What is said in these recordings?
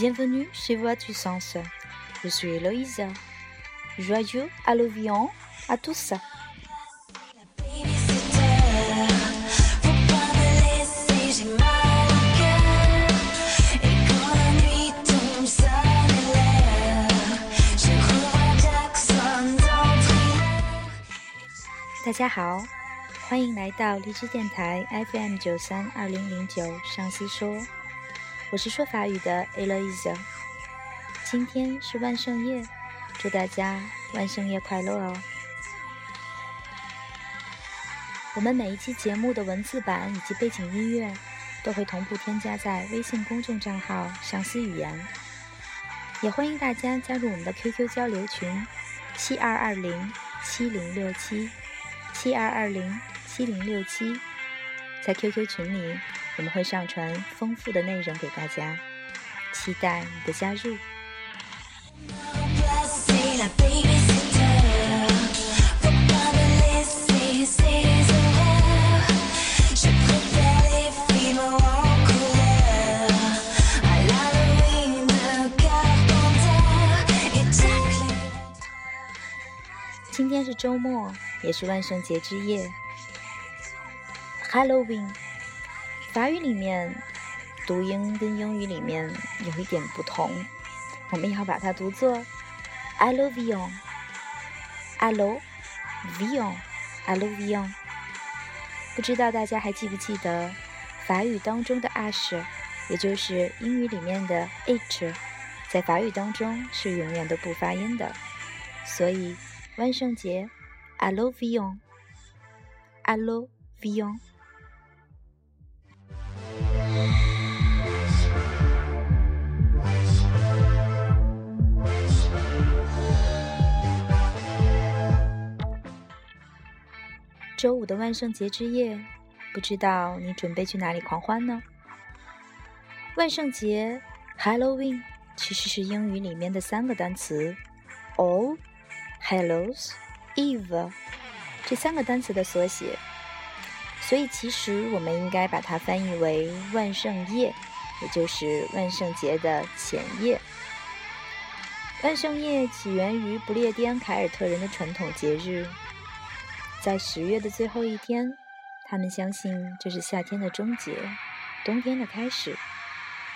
Bonjour, bienvenue chez Voix du Sens. Je suis Eloïsa. Joyeux Halloween à tous. 大家好，欢迎来到荔枝电台 FM 九三二零零九上西说， 我是说法语的 Eloise。今天是万圣夜，祝大家万圣夜快乐哦！我们每一期节目的文字版以及背景音乐都会同步添加在微信公众账号“上思语言”，也欢迎大家加入我们的 QQ 交流群：七二二零七零六七。七二二零七零六七，在 QQ 群里，我们会上传丰富的内容给大家，期待你的加入。今天是周末。也是万圣节之夜，Halloween。法语里面读音跟英语里面有一点不同，我们要把它读作 Halloween，Halloween，Halloween。不知道大家还记不记得法语当中的 ash，也就是英语里面的 h，在法语当中是永远都不发音的，所以万圣节。Allo 周五的万圣节之夜，不知道你准备去哪里狂欢呢？万圣节 Halloween 其实是英语里面的三个单词，All Hallows。Eve 这三个单词的缩写，所以其实我们应该把它翻译为万圣夜，也就是万圣节的前夜。万圣夜起源于不列颠凯尔特人的传统节日，在十月的最后一天，他们相信这是夏天的终结，冬天的开始。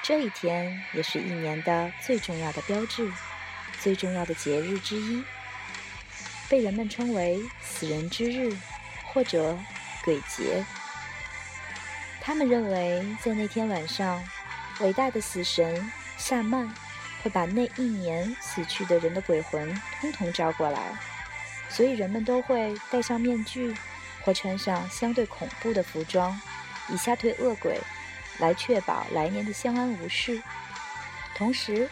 这一天也是一年的最重要的标志，最重要的节日之一。被人们称为“死人之日”或者“鬼节”。他们认为，在那天晚上，伟大的死神夏曼会把那一年死去的人的鬼魂通通招过来，所以人们都会戴上面具或穿上相对恐怖的服装，以吓退恶鬼，来确保来年的相安无事。同时，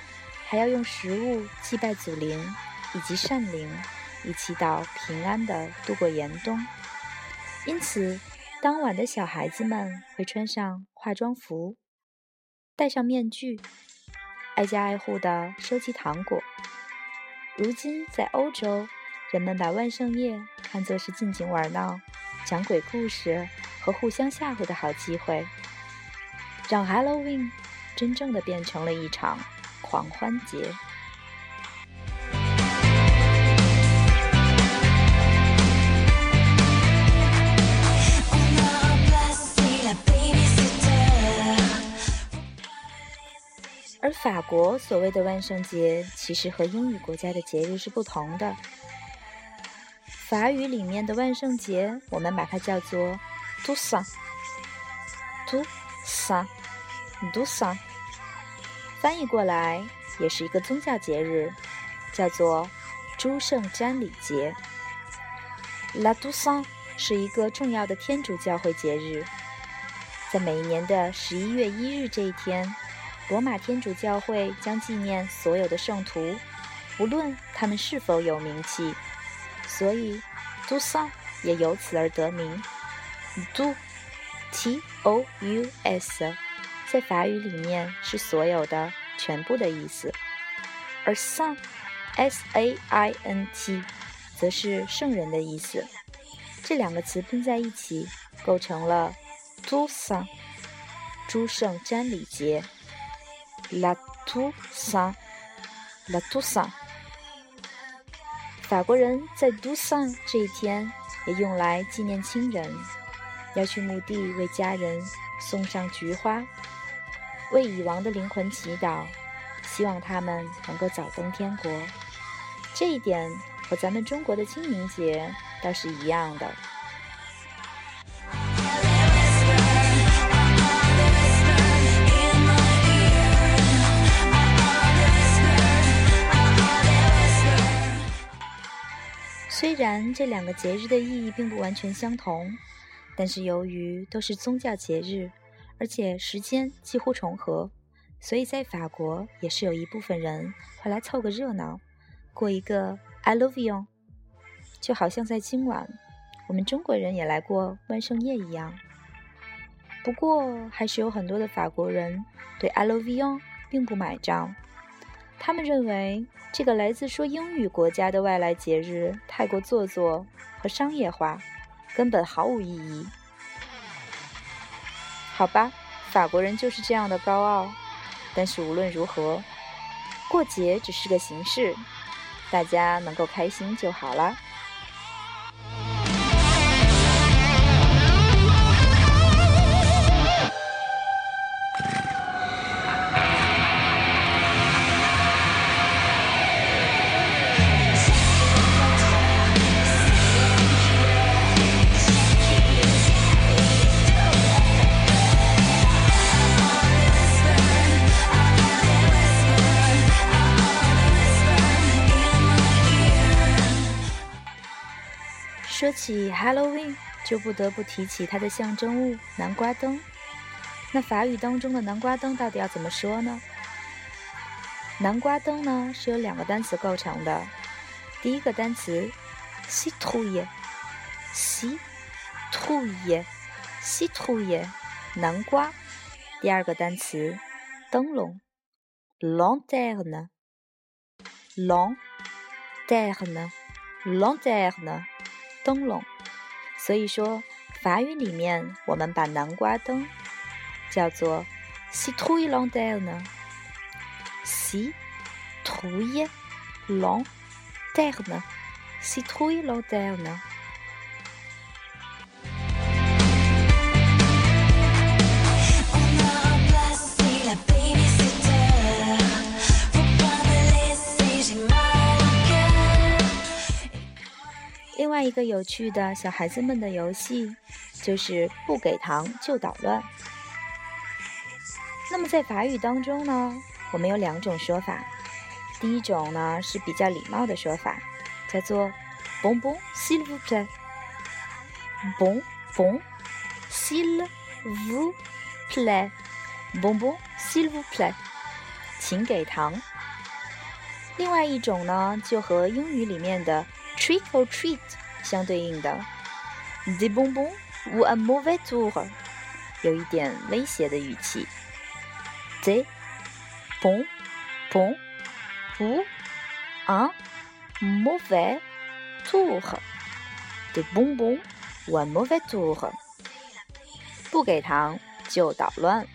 还要用食物祭拜祖灵以及善灵。以祈祷平安地度过严冬，因此，当晚的小孩子们会穿上化妆服，戴上面具，挨家挨户的收集糖果。如今，在欧洲，人们把万圣夜看作是尽情玩闹、讲鬼故事和互相吓唬的好机会，让 Halloween 真正的变成了一场狂欢节。而法国所谓的万圣节，其实和英语国家的节日是不同的。法语里面的万圣节，我们把它叫做 t o u s a n t o u s a n t o u s a n 翻译过来也是一个宗教节日，叫做诸圣瞻礼节。La Dosan 是一个重要的天主教会节日，在每一年的十一月一日这一天。罗马天主教会将纪念所有的圣徒，无论他们是否有名气，所以杜桑也由此而得名。杜 T O U S 在法语里面是所有的、全部的意思，而 Saint S A I N T 则是圣人的意思。这两个词拼在一起，构成了杜桑诸圣瞻礼节。La t o u s a n t la t o u s a n t。法国人在 do song 这一天也用来纪念亲人，要去墓地为家人送上菊花，为已亡的灵魂祈祷，希望他们能够早登天国。这一点和咱们中国的清明节倒是一样的。虽然这两个节日的意义并不完全相同，但是由于都是宗教节日，而且时间几乎重合，所以在法国也是有一部分人会来凑个热闹，过一个 I love you，就好像在今晚我们中国人也来过万圣夜一样。不过，还是有很多的法国人对 I love you 并不买账。他们认为这个来自说英语国家的外来节日太过做作和商业化，根本毫无意义。好吧，法国人就是这样的高傲。但是无论如何，过节只是个形式，大家能够开心就好了。起 Halloween，就不得不提起它的象征物南瓜灯。那法语当中的南瓜灯到底要怎么说呢？南瓜灯呢是由两个单词构成的，第一个单词 citrouille，citrouille，citrouille，南瓜；第二个单词灯笼，lanterne，lanterne，lanterne。灯笼，所以说法语里面我们把南瓜灯叫做 citrouille lanterne，citrouille lanterne，citrouille lanterne。另外一个有趣的小孩子们的游戏，就是不给糖就捣乱。那么在法语当中呢，我们有两种说法。第一种呢是比较礼貌的说法，叫做 “bon bon s'il vous plaît”，bon bon s'il vous plaît，bon bon s'il vous plaît，请给糖。另外一种呢，就和英语里面的。Trick or treat 相对应的，des bonbons ou un mauvais tour，有一点威胁的语气。des bonbons ou un mauvais tour，des bonbons ou un mauvais tour，不给糖就捣乱。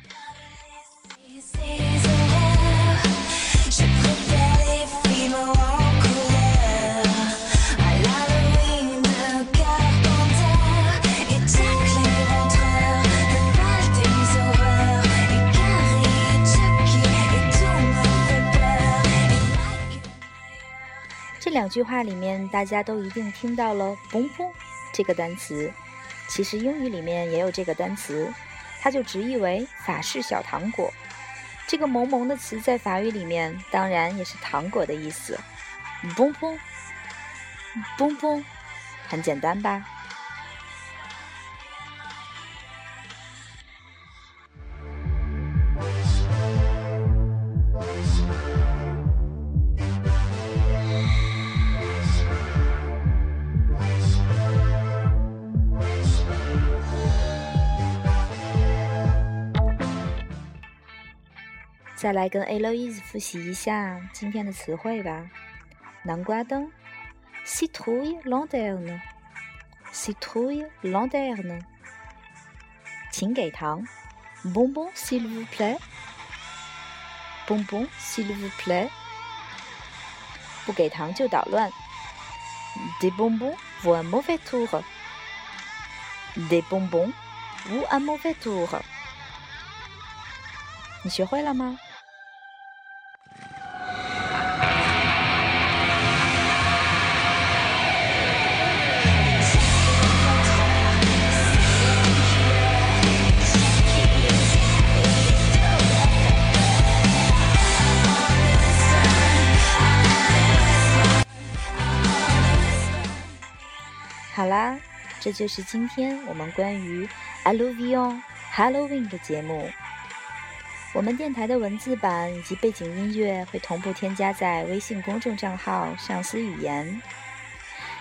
两句话里面，大家都一定听到了嘣嘣这个单词。其实英语里面也有这个单词，它就直译为法式小糖果。这个“萌萌”的词在法语里面当然也是糖果的意思。嘣嘣，嘣嘣很简单吧？再来跟 Aloise 复习一下今天的词汇吧。南瓜灯，citrouille lanterne，citrouille lanterne。请给糖，bonbon s'il vous plaît。 bonbons s'il vous plaît。不给糖就捣乱。Des bonbons ou un mauvais tour。Des bonbons ou un mauvais tour。你学会了吗？ 这就是今天我们关于 Alluvion Halloween 的节目。我们电台的文字版以及背景音乐会同步添加在微信公众账号“上思语言”。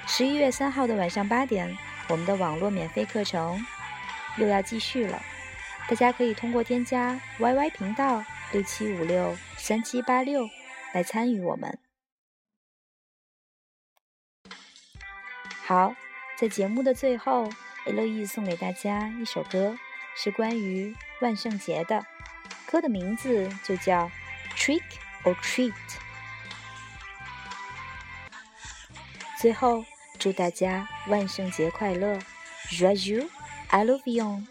十一月三号的晚上八点，我们的网络免费课程又要继续了。大家可以通过添加 YY 频道六七五六三七八六来参与我们。好。在节目的最后，L E 送给大家一首歌，是关于万圣节的，歌的名字就叫《Trick or Treat》。最后，祝大家万圣节快乐！Raju, I love you.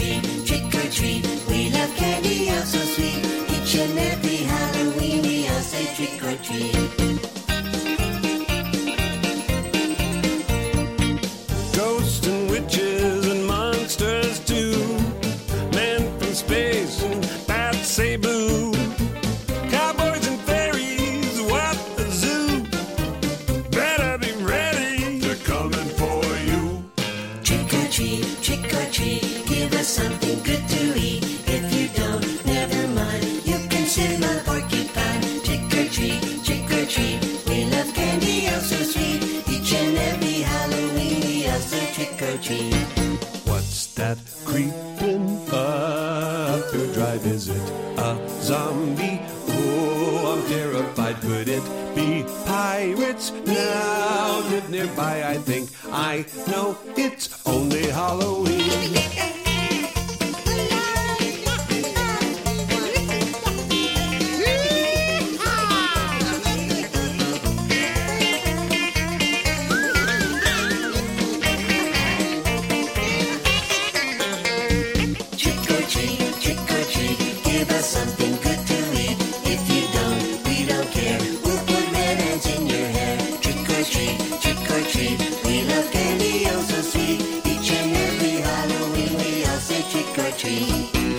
trick or treat. trick or treat. Give us something good to eat. If you don't, never mind. You can sim a porcupine. Trick or treat, trick or treat. We love candy, oh so sweet. Each and every Halloween, we also trick or treat. What's that creeping up your drive? Is it a zombie? Oh, I'm terrified. Could it be pirates? Now live nearby. I think I know it. tree.